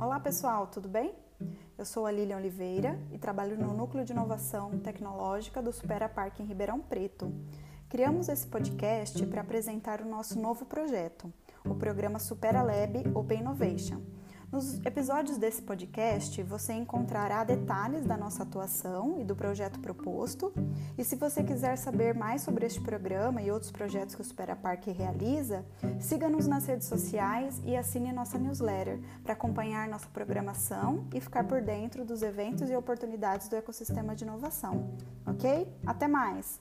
Olá pessoal, tudo bem? Eu sou a Lilian Oliveira e trabalho no Núcleo de Inovação Tecnológica do Supera Parque em Ribeirão Preto. Criamos esse podcast para apresentar o nosso novo projeto, o programa Supera Lab Open Innovation nos episódios desse podcast, você encontrará detalhes da nossa atuação e do projeto proposto. E se você quiser saber mais sobre este programa e outros projetos que o Supera Parque realiza, siga-nos nas redes sociais e assine nossa newsletter para acompanhar nossa programação e ficar por dentro dos eventos e oportunidades do ecossistema de inovação. Ok? Até mais!